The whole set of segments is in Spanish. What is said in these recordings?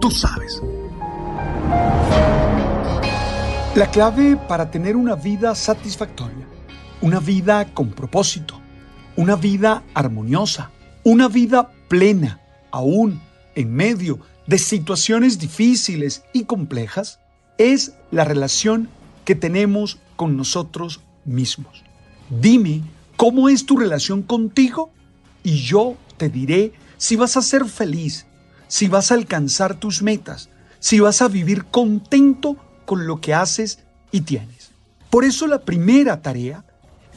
Tú sabes. La clave para tener una vida satisfactoria, una vida con propósito, una vida armoniosa, una vida plena, aún en medio de situaciones difíciles y complejas, es la relación que tenemos con nosotros mismos. Dime cómo es tu relación contigo y yo te diré si vas a ser feliz, si vas a alcanzar tus metas, si vas a vivir contento con lo que haces y tienes. Por eso la primera tarea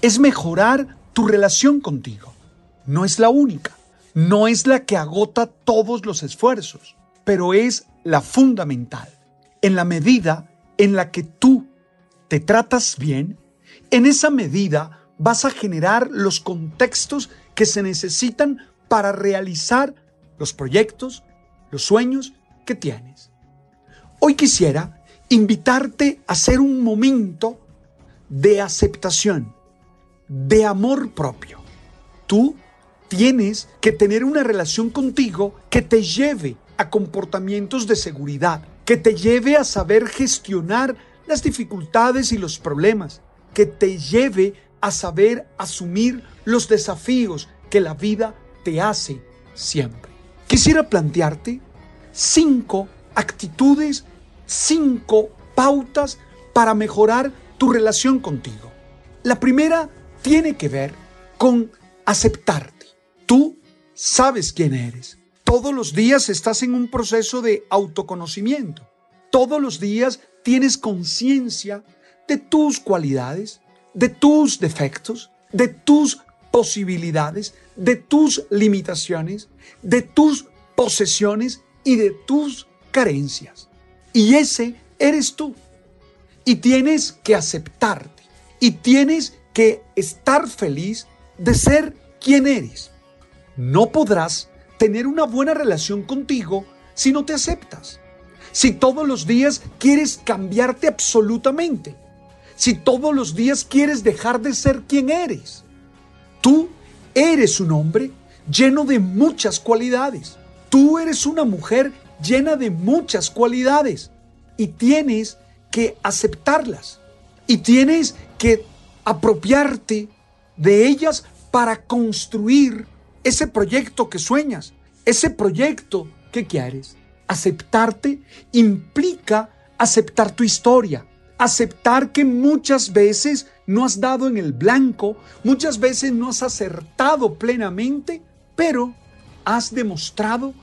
es mejorar tu relación contigo. No es la única, no es la que agota todos los esfuerzos, pero es la fundamental. En la medida en la que tú te tratas bien, en esa medida vas a generar los contextos que se necesitan para realizar los proyectos, los sueños que tienes. Hoy quisiera invitarte a hacer un momento de aceptación, de amor propio. Tú tienes que tener una relación contigo que te lleve a comportamientos de seguridad, que te lleve a saber gestionar las dificultades y los problemas, que te lleve a saber asumir los desafíos que la vida te hace siempre. Quisiera plantearte cinco actitudes cinco pautas para mejorar tu relación contigo. La primera tiene que ver con aceptarte. Tú sabes quién eres. Todos los días estás en un proceso de autoconocimiento. Todos los días tienes conciencia de tus cualidades, de tus defectos, de tus posibilidades, de tus limitaciones, de tus posesiones y de tus carencias. Y ese eres tú. Y tienes que aceptarte. Y tienes que estar feliz de ser quien eres. No podrás tener una buena relación contigo si no te aceptas. Si todos los días quieres cambiarte absolutamente. Si todos los días quieres dejar de ser quien eres. Tú eres un hombre lleno de muchas cualidades. Tú eres una mujer llena de muchas cualidades y tienes que aceptarlas y tienes que apropiarte de ellas para construir ese proyecto que sueñas, ese proyecto que quieres. Aceptarte implica aceptar tu historia, aceptar que muchas veces no has dado en el blanco, muchas veces no has acertado plenamente, pero has demostrado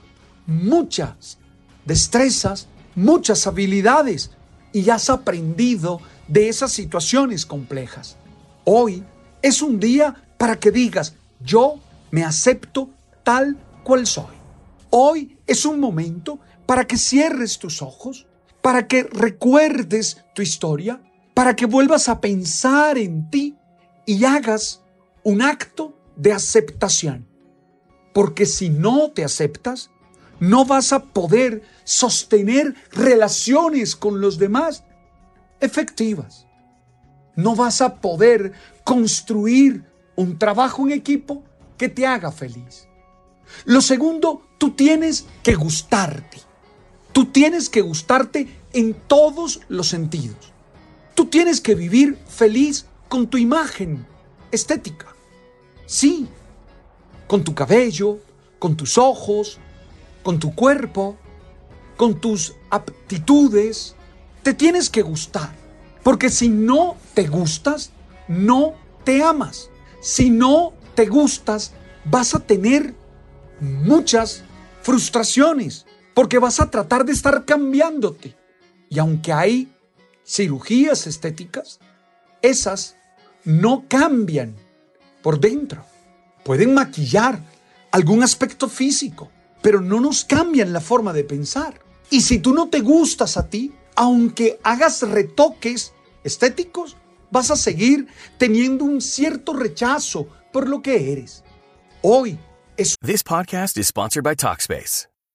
muchas destrezas, muchas habilidades y has aprendido de esas situaciones complejas. Hoy es un día para que digas, yo me acepto tal cual soy. Hoy es un momento para que cierres tus ojos, para que recuerdes tu historia, para que vuelvas a pensar en ti y hagas un acto de aceptación. Porque si no te aceptas, no vas a poder sostener relaciones con los demás efectivas. No vas a poder construir un trabajo en equipo que te haga feliz. Lo segundo, tú tienes que gustarte. Tú tienes que gustarte en todos los sentidos. Tú tienes que vivir feliz con tu imagen estética. Sí, con tu cabello, con tus ojos, con tu cuerpo, con tus aptitudes. Te tienes que gustar. Porque si no te gustas, no te amas. Si no te gustas, vas a tener muchas frustraciones. Porque vas a tratar de estar cambiándote. Y aunque hay cirugías estéticas, esas no cambian por dentro. Pueden maquillar algún aspecto físico, pero no nos cambian la forma de pensar. Y si tú no te gustas a ti, aunque hagas retoques estéticos, vas a seguir teniendo un cierto rechazo por lo que eres. Hoy es... This podcast is sponsored by Talkspace.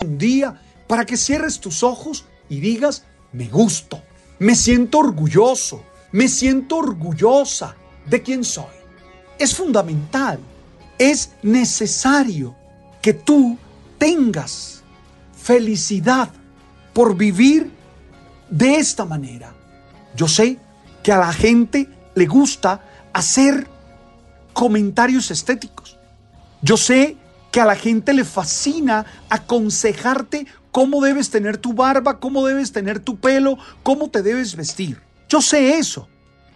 Un día para que cierres tus ojos y digas, me gusto, me siento orgulloso, me siento orgullosa de quién soy. Es fundamental, es necesario que tú tengas felicidad por vivir de esta manera. Yo sé que a la gente le gusta hacer comentarios estéticos. Yo sé que a la gente le fascina aconsejarte cómo debes tener tu barba, cómo debes tener tu pelo, cómo te debes vestir. Yo sé eso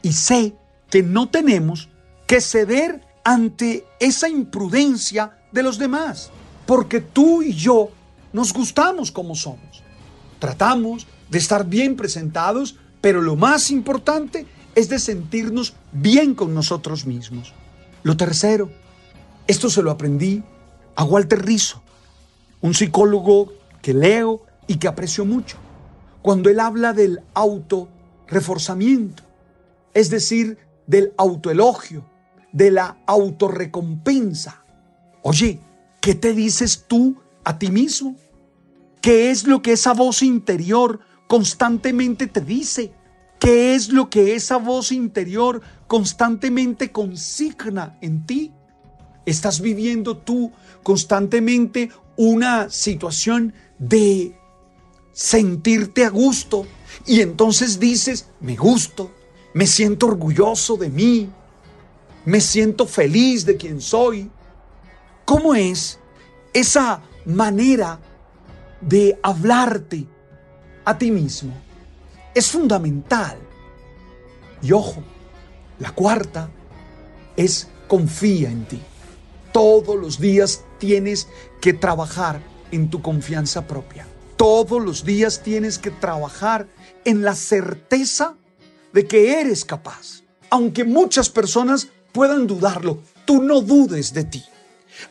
y sé que no tenemos que ceder ante esa imprudencia de los demás, porque tú y yo nos gustamos como somos. Tratamos de estar bien presentados, pero lo más importante es de sentirnos bien con nosotros mismos. Lo tercero, esto se lo aprendí a Walter Rizzo, un psicólogo que leo y que aprecio mucho, cuando él habla del autorreforzamiento, es decir, del autoelogio, de la autorrecompensa. Oye, ¿qué te dices tú a ti mismo? ¿Qué es lo que esa voz interior constantemente te dice? ¿Qué es lo que esa voz interior constantemente consigna en ti? ¿Estás viviendo tú constantemente una situación de sentirte a gusto y entonces dices, me gusto, me siento orgulloso de mí, me siento feliz de quien soy? ¿Cómo es esa manera de hablarte a ti mismo? es fundamental. Y ojo, la cuarta es confía en ti. Todos los días tienes que trabajar en tu confianza propia. Todos los días tienes que trabajar en la certeza de que eres capaz. Aunque muchas personas puedan dudarlo, tú no dudes de ti.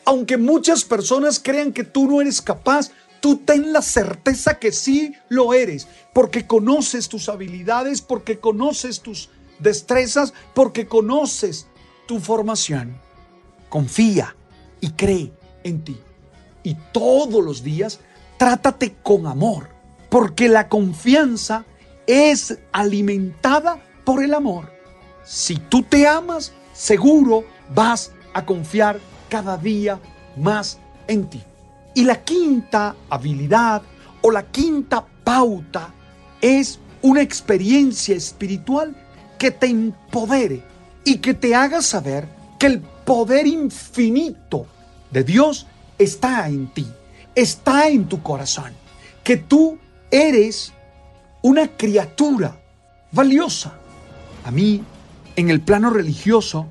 Aunque muchas personas crean que tú no eres capaz, tú ten la certeza que sí lo eres, porque conoces tus habilidades, porque conoces tus destrezas, porque conoces tu formación. Confía y cree en ti. Y todos los días trátate con amor, porque la confianza es alimentada por el amor. Si tú te amas, seguro vas a confiar cada día más en ti. Y la quinta habilidad o la quinta pauta es una experiencia espiritual que te empodere y que te haga saber que el poder infinito de Dios está en ti, está en tu corazón, que tú eres una criatura valiosa. A mí, en el plano religioso,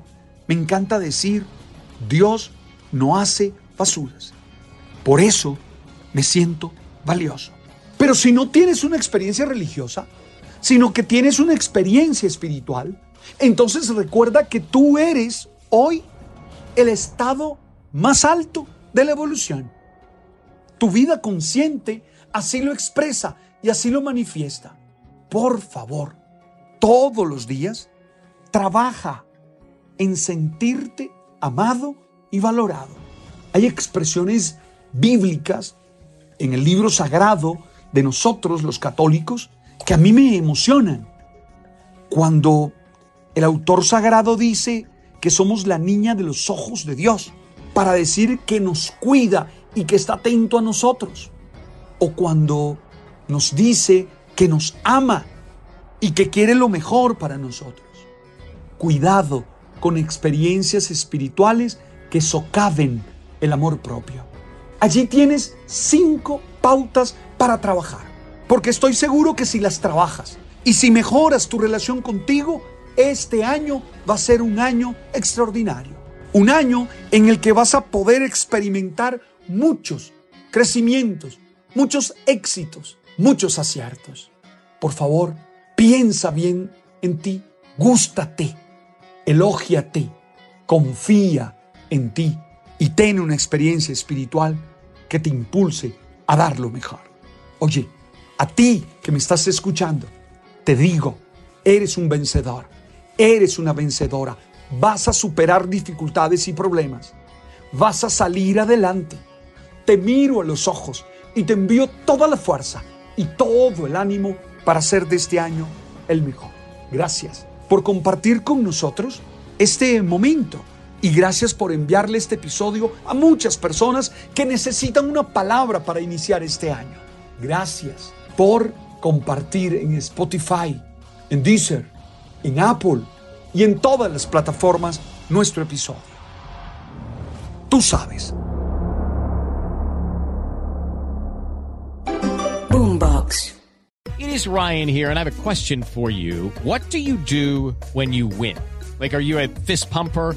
me encanta decir, Dios no hace basuras. Por eso me siento valioso. Pero si no tienes una experiencia religiosa, sino que tienes una experiencia espiritual, entonces recuerda que tú eres hoy el estado más alto de la evolución. Tu vida consciente así lo expresa y así lo manifiesta. Por favor, todos los días, trabaja en sentirte amado y valorado. Hay expresiones bíblicas en el libro sagrado de nosotros los católicos que a mí me emocionan. Cuando el autor sagrado dice que somos la niña de los ojos de Dios, para decir que nos cuida y que está atento a nosotros. O cuando nos dice que nos ama y que quiere lo mejor para nosotros. Cuidado con experiencias espirituales que socaven el amor propio. Allí tienes cinco pautas para trabajar, porque estoy seguro que si las trabajas y si mejoras tu relación contigo, este año va a ser un año extraordinario. Un año en el que vas a poder experimentar muchos crecimientos, muchos éxitos, muchos aciertos. Por favor, piensa bien en ti, gústate, elógiate, confía en ti y ten una experiencia espiritual que te impulse a dar lo mejor. Oye, a ti que me estás escuchando, te digo, eres un vencedor Eres una vencedora. Vas a superar dificultades y problemas. Vas a salir adelante. Te miro a los ojos y te envío toda la fuerza y todo el ánimo para hacer de este año el mejor. Gracias por compartir con nosotros este momento y gracias por enviarle este episodio a muchas personas que necesitan una palabra para iniciar este año. Gracias por compartir en Spotify, en Deezer, en Apple y en todas las plataformas nuestro episodio. Tú sabes. Boombox. It is Ryan here, and I have a question for you. What do you do when you win? Like, are you a fist pumper?